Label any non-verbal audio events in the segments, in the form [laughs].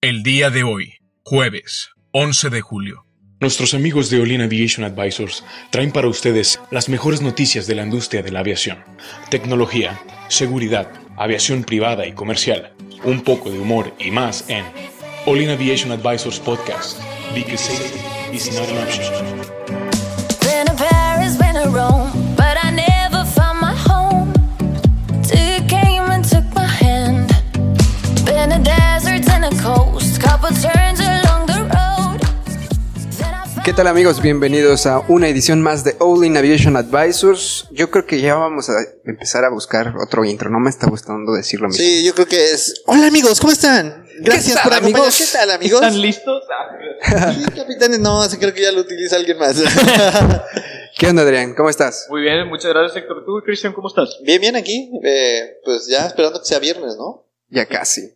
El día de hoy, jueves 11 de julio. Nuestros amigos de Olin Aviation Advisors traen para ustedes las mejores noticias de la industria de la aviación. Tecnología, seguridad, aviación privada y comercial, un poco de humor y más en Olin Aviation Advisors Podcast. Because safety is not an option. ¿Qué tal amigos? Bienvenidos a una edición más de All in Aviation Advisors. Yo creo que ya vamos a empezar a buscar otro intro. No me está gustando decirlo mismo. Sí, yo creo que es. Hola amigos, ¿cómo están? Gracias tal, por acompañarnos. amigos? ¿Qué tal amigos? ¿Están listos? Ah, [laughs] Sí, capitanes, no, sí creo que ya lo utiliza alguien más. [laughs] ¿Qué onda Adrián? ¿Cómo estás? Muy bien, muchas gracias Héctor. ¿Tú, Cristian, cómo estás? bien, bien aquí. eh, pues ya esperando que sea viernes, ¿no? Ya casi.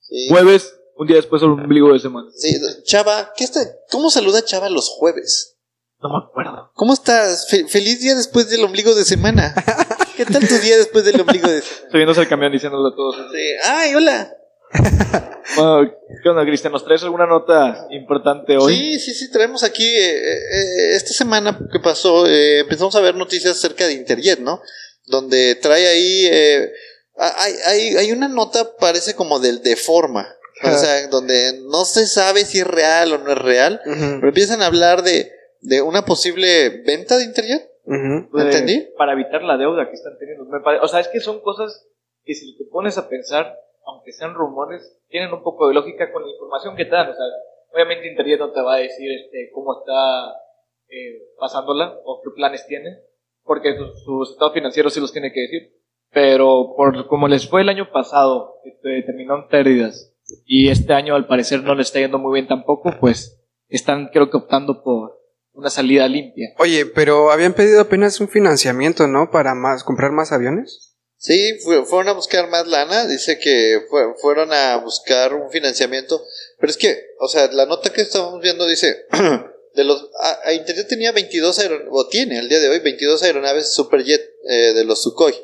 Sí. Jueves, un día después del ombligo de semana. Sí, Chava, ¿qué está, ¿cómo saluda Chava los jueves? No me acuerdo. ¿Cómo estás? Fe- feliz día después del ombligo de semana. [laughs] ¿Qué tal tu día después del ombligo de semana? Subiéndose al camión diciéndole a todos. Sí. Ay, hola. [laughs] Bueno, ¿Qué onda, Cristian? ¿Nos traes alguna nota importante hoy? Sí, sí, sí, traemos aquí, eh, eh, esta semana que pasó, eh, empezamos a ver noticias acerca de Interjet, ¿no? Donde trae ahí, eh, hay, hay, hay una nota, parece como del de forma, o sea, donde no se sabe si es real o no es real, Ujú, pero empiezan a hablar de, de una posible venta de Interjet. ¿me Eh, entendí? Para evitar la deuda que están teniendo. Me pare- O sea, es que son cosas que si te pones a pensar, aunque sean rumores, tienen un poco de lógica con la información que te dan. O sea, obviamente Internet no te va a decir este, cómo está eh, pasándola o qué planes tiene, porque sus, sus estados financieros sí los tiene que decir. Pero por como les fue el año pasado, este, terminó en pérdidas, y este año al parecer no le está yendo muy bien tampoco, pues están creo que optando por una salida limpia. Oye, pero habían pedido apenas un financiamiento, ¿no? Para más comprar más aviones. Sí, fue- fueron a buscar más lana, dice que fue- fueron a buscar un financiamiento, pero es que, o sea, la nota que estamos viendo dice, [clears throat] de los, a, a Interjet tenía 22 aeronaves, o tiene al día de hoy 22 aeronaves Superjet eh, de los Sukhoi,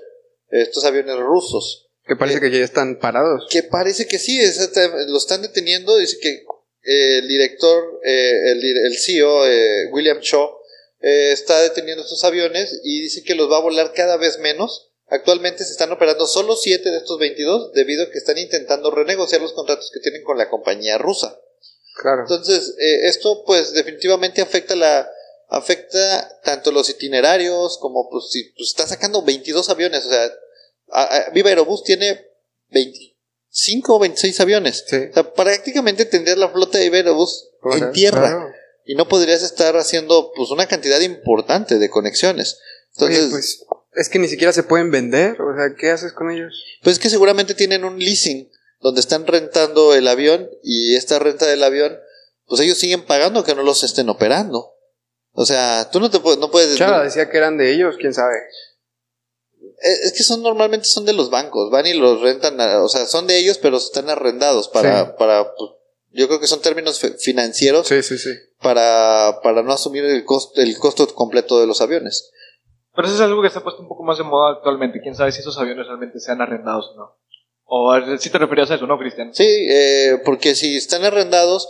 estos aviones rusos, Que parece que ya están parados. que parece que sí, es- lo están deteniendo, dice que eh, el director, eh, el, el CEO, eh, William Shaw, eh, está deteniendo estos aviones y dice que los va a volar cada vez menos. Actualmente se están operando solo 7 de estos 22 debido a que están intentando renegociar los contratos que tienen con la compañía rusa. Claro. Entonces, eh, esto pues definitivamente afecta la afecta tanto los itinerarios como pues si pues, está sacando 22 aviones, o sea, a- a- Viva Aerobús tiene 25 o 26 aviones. Sí. O sea, prácticamente tendrías la flota de Viva Aerobús en Claro, tierra claro. y no podrías estar haciendo pues una cantidad importante de conexiones. Entonces, Oye, pues es que ni siquiera se pueden vender. O sea, ¿qué haces con ellos? Pues es que seguramente tienen un leasing donde están rentando el avión y esta renta del avión, pues ellos siguen pagando que no los estén operando. O sea, tú no te puedes, no puedes. Chava decía que eran de ellos, quién sabe. Eh, Es que son normalmente son de los bancos, van y los rentan, a- o sea, son de ellos, pero están arrendados para, Sí. para, pues, yo creo que son términos financieros Sí, sí, sí. para, para no asumir el costo, el costo completo de los aviones. Pero eso es algo que se ha puesto un poco más de moda actualmente. Quién sabe si esos aviones realmente sean arrendados o no. O si te referías a eso, ¿no, Cristian? Sí, eh, porque si están arrendados,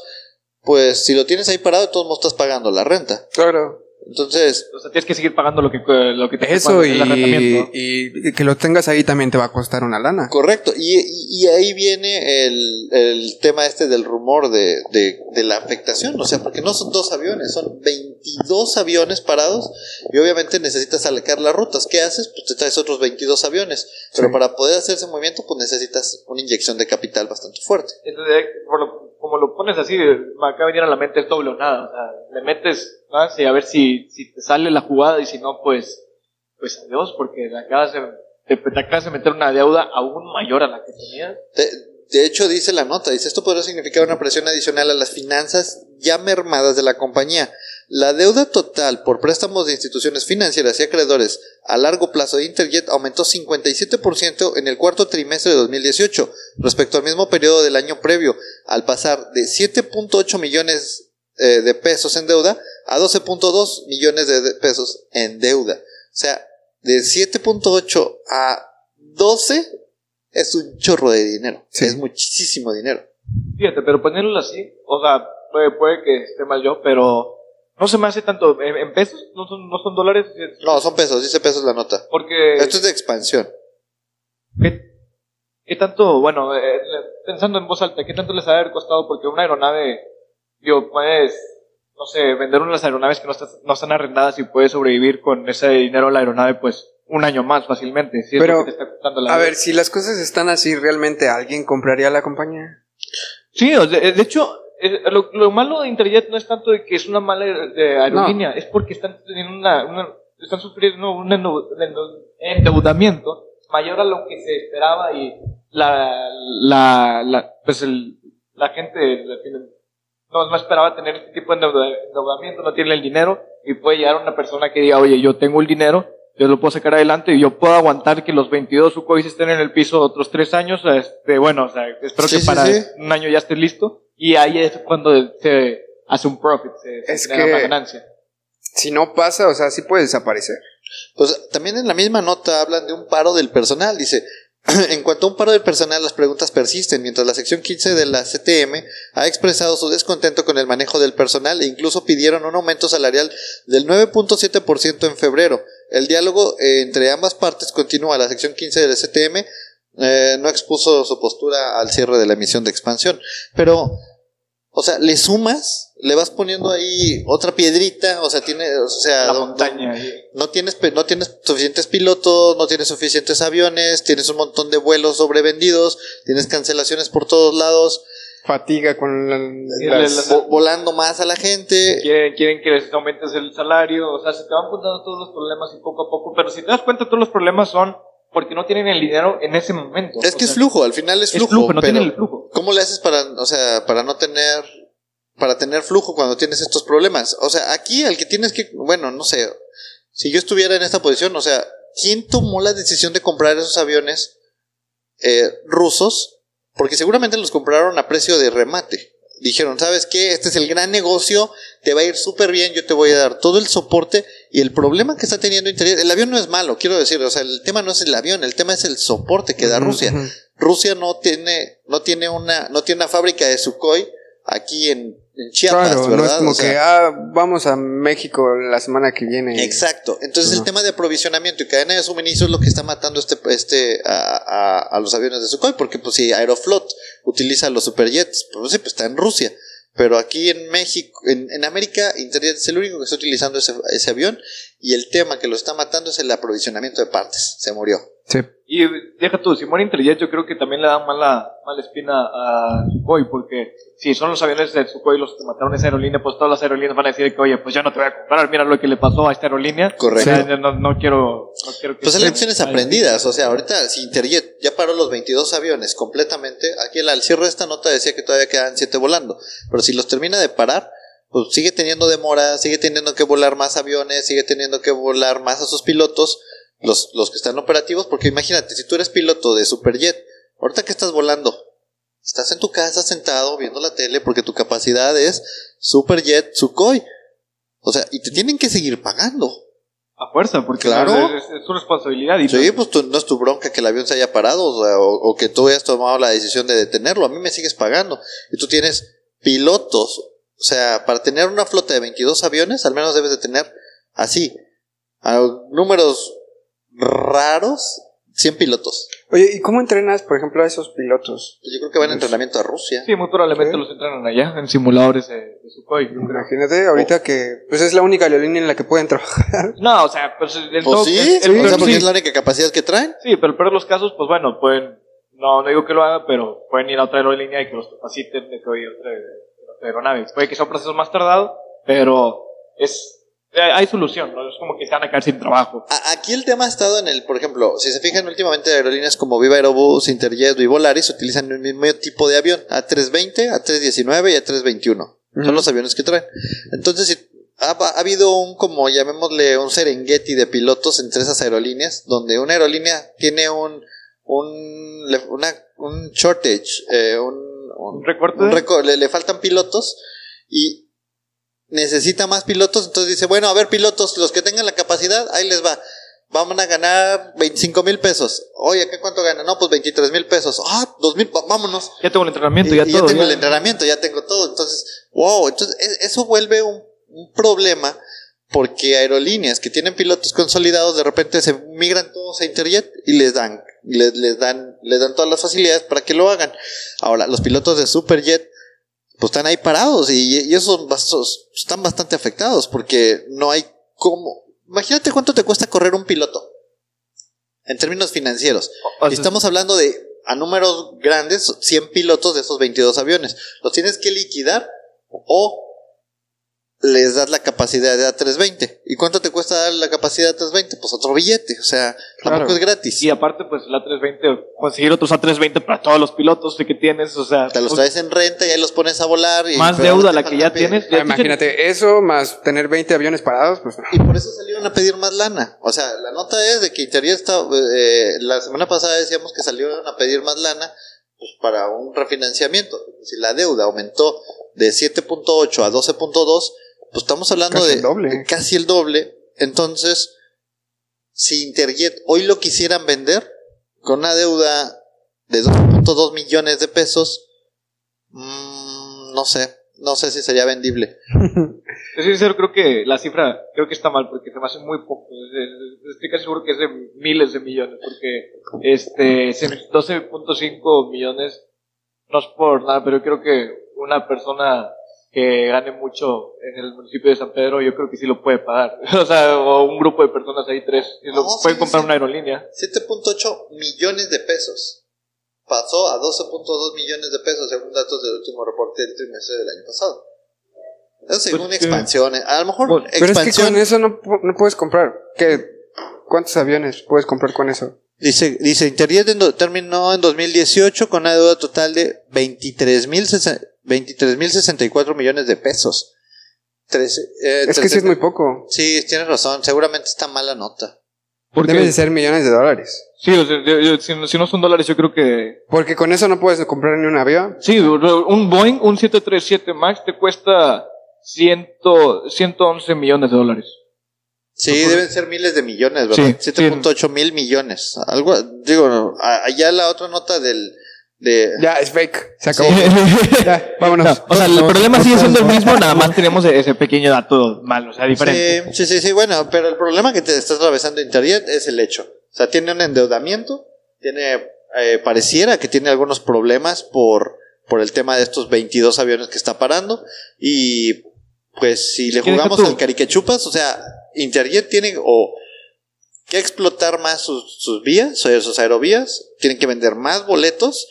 pues si lo tienes ahí parado, de todos modos estás pagando la renta. Claro. Entonces, O sea, tienes que seguir pagando lo que, lo que te Eso y, el arrendamiento. y que lo tengas ahí también te va a costar una lana. Correcto, y, y- ahí viene el, el tema este del rumor de, de, de la afectación, o sea, porque no son dos aviones, son 22 aviones parados y obviamente necesitas sacar las rutas. ¿Qué haces? Pues te traes otros 22 aviones, pero Sí. para poder hacer ese movimiento pues necesitas una inyección de capital bastante fuerte. Entonces, eh, por lo- como lo pones así, me acaba de venir a la mente es doble o nada. O sea, le metes más y a ver si, si te sale la jugada y si no, pues, pues adiós, porque te acabas de, te, te acabas de meter una deuda aún mayor a la que tenías. De, de hecho, dice la nota, dice, esto podría significar una presión adicional a las finanzas ya mermadas de la compañía. La deuda total por préstamos de instituciones financieras y acreedores a largo plazo de Interjet aumentó 57% en el cuarto trimestre de 2018 respecto al mismo periodo del año previo, al pasar de 7.8 millones eh, de pesos en deuda a 12.2 millones de pesos en deuda. O sea, de 7.8 a 12 es un chorro de dinero. Sí. Es muchísimo dinero. Fíjate, pero poniéndolo así, o sea, puede, puede que esté mal yo, pero no se me hace tanto. ¿En, pesos? ¿No son, ¿No son dólares? No, son pesos, dice pesos la nota. Porque. Esto es de expansión. ¿Qué, qué tanto, bueno, eh, pensando en voz alta, qué tanto les ha haber costado? Porque una aeronave, digo, puedes, no sé, vender unas aeronaves que no, estás- no están arrendadas y puedes sobrevivir con ese dinero la aeronave, pues, un año más fácilmente. Si es Pero, lo que te está costando la A ver, si las cosas están así, ¿realmente alguien compraría la compañía? Sí, de hecho, eh, lo, lo malo de Interjet no es tanto de que es una mala de aerolínea, es porque están teniendo una, una- están sufriendo un endeudamiento mayor a lo que se esperaba y la, la, la pues el, la gente no, no esperaba tener este tipo de endeuda- endeudamiento, no tiene el dinero y puede llegar una persona que diga, oye, yo tengo el dinero, yo lo puedo sacar adelante y yo puedo aguantar que los 22 Sukhois estén en el piso otros tres años, este, bueno, o sea, espero Sí, que sí, para sí. un año ya esté listo y ahí es cuando se hace un profit, se, se Es genera que- una ganancia. Si no pasa, o sea, sí puede desaparecer. Pues también en la misma nota hablan de un paro del personal. Dice, [clears throat] en cuanto a un paro del personal, las preguntas persisten, mientras la sección 15 de la CTM ha expresado su descontento con el manejo del personal e incluso pidieron un aumento salarial del 9.7% en febrero. El diálogo eh, entre ambas partes continúa. La sección 15 de la CTM eh, no expuso su postura al cierre de la emisión de expansión. Pero, o sea, le sumas, le vas poniendo ahí otra piedrita, o sea, tiene, o sea, don- montaña. no tienes, no tienes suficientes pilotos, no tienes suficientes aviones, tienes un montón de vuelos sobrevendidos, tienes cancelaciones por todos lados, Fatiga con la- Sí, las- le- vo- volando más a la gente. quieren, quieren que les aumentes el salario, o sea, se te van apuntando todos los problemas y poco a poco, pero si te das cuenta, todos los problemas son porque no tienen el dinero en ese momento. Es O que es flujo, al final es Es flujo. flujo, no pero tienen el flujo. ¿Cómo le haces para, o sea, para no tener, para tener flujo cuando tienes estos problemas? O sea, aquí al que tienes que, bueno, no sé, si yo estuviera en esta posición, o sea, ¿quién tomó la decisión de comprar esos aviones eh, rusos? Porque seguramente los compraron a precio de remate. Dijeron, ¿sabes qué? Este es el gran negocio, te va a ir súper bien, yo te voy a dar todo el soporte y el problema que está teniendo Interjet, el avión no es malo, quiero decir, o sea, el tema no es el avión, el tema es el soporte que da Rusia. Rusia no tiene, no tiene una, no tiene una fábrica de Sukhoi aquí en, en Chiapas, Claro, ¿verdad? no es como O sea, que, ah, vamos a México la semana que viene. Exacto. Entonces el tema de aprovisionamiento y cadena de suministro es lo que está matando este, este a, a- a los aviones de Sukhoi, porque pues si Aeroflot utiliza los superjets, pues sí, pues está en Rusia. Pero aquí en México, en, en América, Interjet es el único que está utilizando ese, ese avión y el tema que lo está matando es el aprovisionamiento de partes. Se murió. Sí. Y deja tú, si muere Interjet, yo creo que también le da mala, mala espina a Sukhoi, porque si son los aviones de Sukhoi los que mataron esa aerolínea, pues todas las aerolíneas van a decir que, oye, pues ya no te voy a comprar, mira lo que le pasó a esta aerolínea. Correcto. Ya, ya no, no quiero, no quiero que Pues son se- lecciones aprendidas, o sea, ahorita si Interjet ya paró los 22 aviones completamente, aquí al cierre de esta nota decía que todavía quedan 7 volando, pero si los termina de parar, pues sigue teniendo demora, sigue teniendo que volar más aviones, sigue teniendo que volar más a sus pilotos, los, los que están operativos, porque imagínate, si tú eres piloto de Superjet, ahorita que estás volando, estás en tu casa sentado viendo la tele porque tu capacidad es Superjet Sukhoi. O sea, y te tienen que seguir pagando. A fuerza, porque Claro. es, es su responsabilidad. Y Sí, pues tú- no es tu bronca que el avión se haya parado o, sea, o- o que tú hayas tomado la decisión de detenerlo. A mí me sigues pagando. Y tú tienes pilotos. O sea, para tener una flota de 22 aviones, al menos debes de tener así, a números raros, 100 pilotos. Oye, ¿y cómo entrenas, por ejemplo, a esos pilotos? Yo creo que van en entrenamiento a Rusia. Sí, muy probablemente Sí. los entrenan allá, en simuladores de, de Sukhoi. Imagínate ahorita que pues es la única aerolínea en la que pueden trabajar. No, o sea, pues el Pues todo- sí, el- el- o sea, sí, porque es la única capacidad que traen. sí, pero el peor de los casos, pues bueno, pueden, no, no digo que lo haga, pero pueden ir a otra aerolínea y que los capaciten de que oye, otra, otra aeronave. Puede que sea un proceso más tardado, pero es, hay solución, ¿no? Es como que se van a quedar sin trabajo. Aquí el tema ha estado en el, por ejemplo, si se fijan últimamente aerolíneas como Viva Aerobús, Interjet y Volaris utilizan el mismo tipo de avión, A320, A319 y A321. Son los aviones que traen. Entonces, si ha, ha habido un, como llamémosle, un Serengeti de pilotos entre esas aerolíneas, donde una aerolínea tiene un, un, una, un shortage, eh, un, un- ¿Un recorte? un reco- le, le faltan pilotos y necesita más pilotos, entonces dice, bueno, a ver pilotos, los que tengan la capacidad, ahí les va. Vamos a ganar 25 mil pesos. Oye, ¿qué cuánto gana? No, pues 23 mil pesos. Ah, 2 mil, vámonos. Ya tengo el entrenamiento, Y- ya y todo. tengo ya. el entrenamiento, ya tengo todo. Entonces, wow, entonces e- eso vuelve un, un problema porque aerolíneas que tienen pilotos consolidados de repente se migran todos a Interjet y les dan, les, les dan, les dan todas las facilidades para que lo hagan. Ahora, los pilotos de Superjet pues están ahí parados y, y esos bastos están bastante afectados porque no hay cómo. Imagínate cuánto te cuesta correr un piloto en términos financieros. O estamos hablando de a números grandes, 100 pilotos de esos 22 aviones. Los tienes que liquidar o les das la capacidad de A320. ¿Y cuánto te cuesta dar la capacidad de A320? Pues otro billete, o sea, tampoco Claro. es gratis. Y aparte, pues el A320, conseguir otros A320 para todos los pilotos que tienes, o sea, Te los pues, traes en renta y ahí los pones a volar. Y, más deuda la que ya tienes. Ah, ya- imagínate eso más tener 20 aviones parados, pues. Y por eso salieron a pedir más lana. O sea, la nota es de que Interjet está, eh, la semana pasada decíamos que salieron a pedir más lana pues, para un refinanciamiento. Si la deuda aumentó de 7.8 a 12.2, pues estamos hablando Casi de el doble. de casi el doble. Entonces, si Interjet hoy lo quisieran vender con una deuda de 2.2 millones de pesos, mm, no sé, no sé si sería vendible. [laughs] Soy sincero, creo que la cifra creo que está mal porque se me hace muy poco. Es- es- Estoy casi seguro que es de miles de millones porque este se- 12.5 millones no es por nada, pero yo creo que una persona que gane mucho en el municipio de San Pedro, yo creo que sí lo puede pagar. [laughs] O sea, o un grupo de personas ahí, tres, y lo No, pueden sí, comprar sí. una aerolínea. 7.8 millones de pesos. Pasó a 12.2 millones de pesos según datos del último reporte del trimestre del año pasado. Eso según Pues expansiones. A lo mejor Bueno, Pero es que expansión. con eso no, no puedes comprar. ¿Qué? ¿Cuántos aviones puedes comprar con eso? Dice, dice Interjet terminó en 2018 con una deuda total de 23.064 millones de pesos. Eh, Es que sí es muy poco. Sí, tienes razón. Seguramente está mala nota. Porque, Debe de ser millones de dólares. sí, o sea, yo- yo- si, si no son dólares, yo creo que Porque con eso no puedes comprar ni un avión. Sí, un Boeing, un 737 MAX te cuesta 100, 111 millones de dólares. Sí, deben ser miles de millones, ¿verdad? sí. 7.8 mil millones. Algo, digo, allá la otra nota del, de, Ya, es fake. Se acabó. Sí. ya, vámonos. No, o sea, el problema sigue siendo el mismo, nada más [laughs] tenemos ese pequeño dato mal, o sea, diferente. Sí, sí, sí, sí, bueno, pero el problema que te está atravesando Interjet es el hecho. O sea, tiene un endeudamiento, tiene, eh, pareciera que tiene algunos problemas por, por el tema de estos 22 aviones que está parando. Y pues si le ¿Qué deja jugamos al cariquechupas, o sea, Interjet tiene o que explotar más sus, sus vías, o sea, sus aerovías, tienen que vender más boletos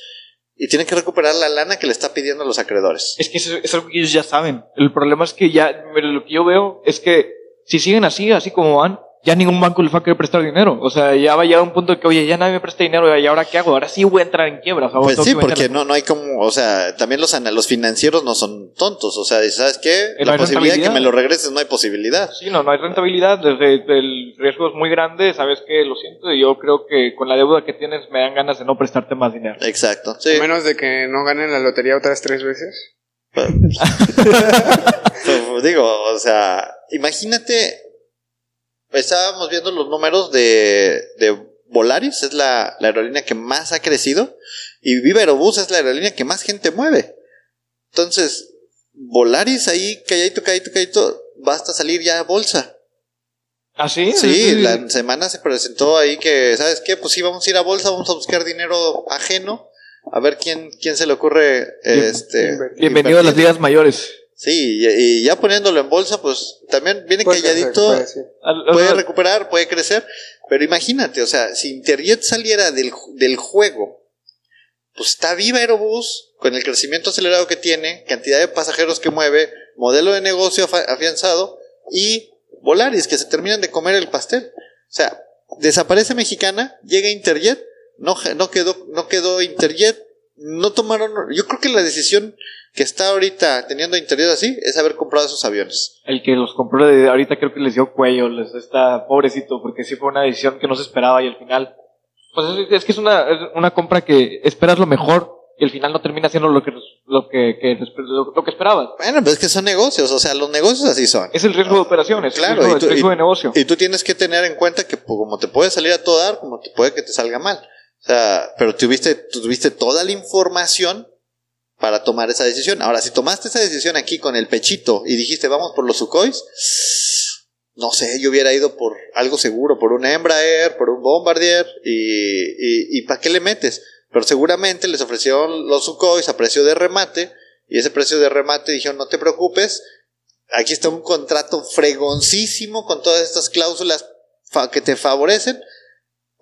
y tienen que recuperar la lana que le está pidiendo a los acreedores. Es que eso es algo que ellos ya saben. El problema es que ya, lo que yo veo es que si siguen así, así como van, ya ningún banco les va a querer prestar dinero. O sea, ya va a llegar un punto de que, oye, ya nadie me presta dinero, ¿y ahora qué hago? Ahora sí voy a entrar en quiebra. o sea, Pues sí, que porque no, no hay como, o sea, también los, los financieros no son tontos, o sea, ¿sabes qué? La posibilidad de que me lo regreses no hay posibilidad. Sí, no, no hay rentabilidad, desde el riesgo es muy grande, sabes que lo siento, y yo creo que con la deuda que tienes me dan ganas de no prestarte más dinero. Exacto, sí. A menos de que no ganen la lotería otras tres veces. [laughs] Pues, digo, o sea, imagínate, estábamos viendo los números de, de Volaris, es la, la aerolínea que más ha crecido, y Viva Aerobús es la aerolínea que más gente mueve. Entonces, Volaris ahí, calladito, calladito, calladito, basta salir ya a bolsa. ¿Ah, sí? Sí, la semana se presentó ahí que, ¿sabes qué? Pues sí, vamos a ir a bolsa, vamos a buscar dinero ajeno, a ver quién, quién se le ocurre este, invertir. Bienvenido a las ligas mayores. Sí, y, y ya poniéndolo en bolsa, pues también viene Puede calladito, crecer, puede, sí. Recuperar, puede crecer, pero imagínate, o sea, si Interjet saliera del, del juego, pues está viva Aerobús, con el crecimiento acelerado que tiene, cantidad de pasajeros que mueve, modelo de negocio afianzado, y Volaris, que se terminan de comer el pastel. O sea, desaparece Mexicana, llega Interjet, no, no quedó, no quedó Interjet, no tomaron, yo creo que la decisión que está ahorita teniendo Interjet así es haber comprado esos aviones. el que los compró de ahorita creo que les dio cuello, les está pobrecito, porque sí fue una decisión que no se esperaba y al final, pues es, es que es una, es una compra que esperas lo mejor y al final no termina siendo lo que, lo que, que- lo, lo que esperabas. Bueno, pues es que son negocios, o sea, los negocios así son. Es el riesgo de operaciones, Claro, el riesgo, y tú- el riesgo y- de negocio. Y tú tienes que tener en cuenta que pues, como te puede salir a todo dar, como te puede que te salga mal. O sea, pero tuviste, tuviste toda la información para tomar esa decisión. Ahora, si tomaste esa decisión aquí con el pechito y dijiste vamos por los Sukhois, no sé, yo hubiera ido por algo seguro, por un Embraer, por un Bombardier y, y, y ¿para qué le metes? Pero seguramente les ofrecieron los Sukhois a precio de remate y ese precio de remate dijeron no te preocupes, aquí está un contrato fregoncísimo con todas estas cláusulas que te favorecen.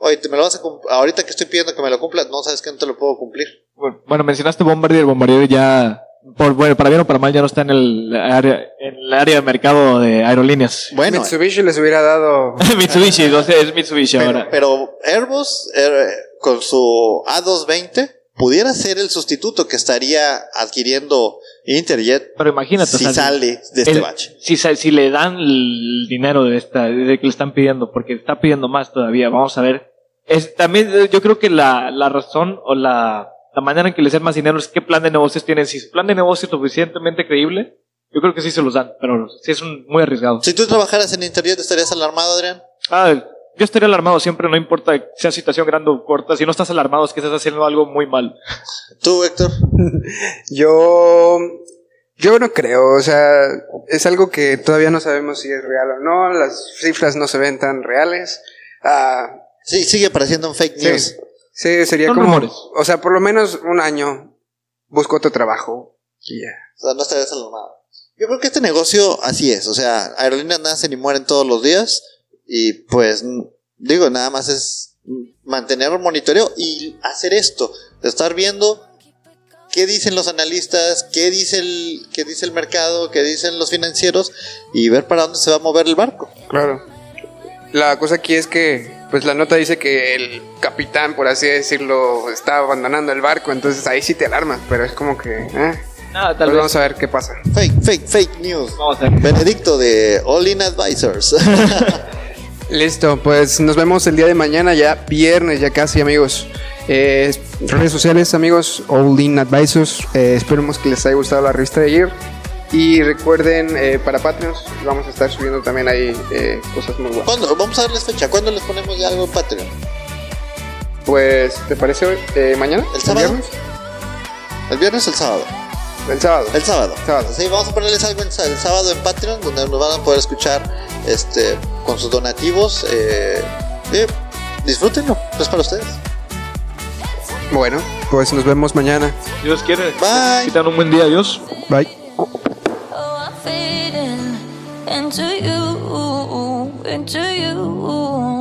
Oye, te me lo vas a ahorita que estoy pidiendo que me lo cumplas, no sabes que no te lo puedo cumplir. Bueno, bueno, mencionaste Bombardier, Bombardier ya, por, bueno, para bien o para mal, ya no está en el área, en el área de mercado de aerolíneas. Bueno, Mitsubishi les hubiera dado. [laughs] Mitsubishi, [laughs] no sé, es Mitsubishi pero, ahora. pero Airbus eh, con su A220 pudiera ser el sustituto que estaría adquiriendo Interjet Pero imagínate, si o sea, sale de este el- bache. Si, si le dan el dinero de esta, de que le están pidiendo, porque está pidiendo más todavía, vamos a ver. Es, también eh, yo creo que la, la razón o la, la manera en que les den más dinero es qué plan de negocios tienen. Si su plan de negocio es suficientemente creíble, yo creo que sí se los dan, pero sí es un, muy arriesgado. Si tú trabajaras en Interjet, ¿estarías alarmado, Adrián? Ah, yo estaría alarmado siempre, no importa sea situación grande o corta. Si no estás alarmado es que estás haciendo algo muy mal. [laughs] Tú, Héctor. [laughs] Yo. Yo no creo, o sea, es algo que todavía no sabemos si es real o no, las cifras no se ven tan reales. Ah, Sí, sigue apareciendo en fake news. sí, sería Son como, rumores. o sea, por lo menos un año busco otro trabajo y ya. O sea, no estarías alarmado. Yo creo que este negocio así es. O sea, aerolíneas nacen y mueren todos los días. Y pues, digo, nada más es mantener un monitoreo y hacer esto. De estar viendo qué dicen los analistas, qué dice el, qué dice el mercado, qué dicen los financieros y ver para dónde se va a mover el barco. Claro. La cosa aquí es que, pues la nota dice que el capitán, por así decirlo, está abandonando el barco, entonces ahí sí te alarmas, pero es como que, eh, Nada, pues vez. vamos a ver qué pasa. Fake, fake, fake news. Vamos a ver. Benedicto de All In Advisors. [laughs] Listo, pues nos vemos el día de mañana, ya viernes, ya casi amigos. Eh, redes sociales amigos, All In Advisors, eh, esperemos que les haya gustado la revista de ayer. Y recuerden, eh, para Patreons vamos a estar subiendo también ahí eh, cosas muy buenas. ¿Cuándo? Vamos a darles fecha. ¿Cuándo les ponemos ya algo en Patreon? Pues, ¿te parece hoy? Eh, mañana? ¿El sábado? viernes? ¿El viernes o el sábado? El sábado. El sábado. Sábado. Sí, vamos a ponerles algo el sábado en Patreon, donde nos van a poder escuchar este, con sus donativos. Eh, eh, disfrútenlo, es para ustedes. Bueno, pues nos vemos mañana. Dios quiere. Bye. Que tengan un buen día, adiós. Bye. into you, into you.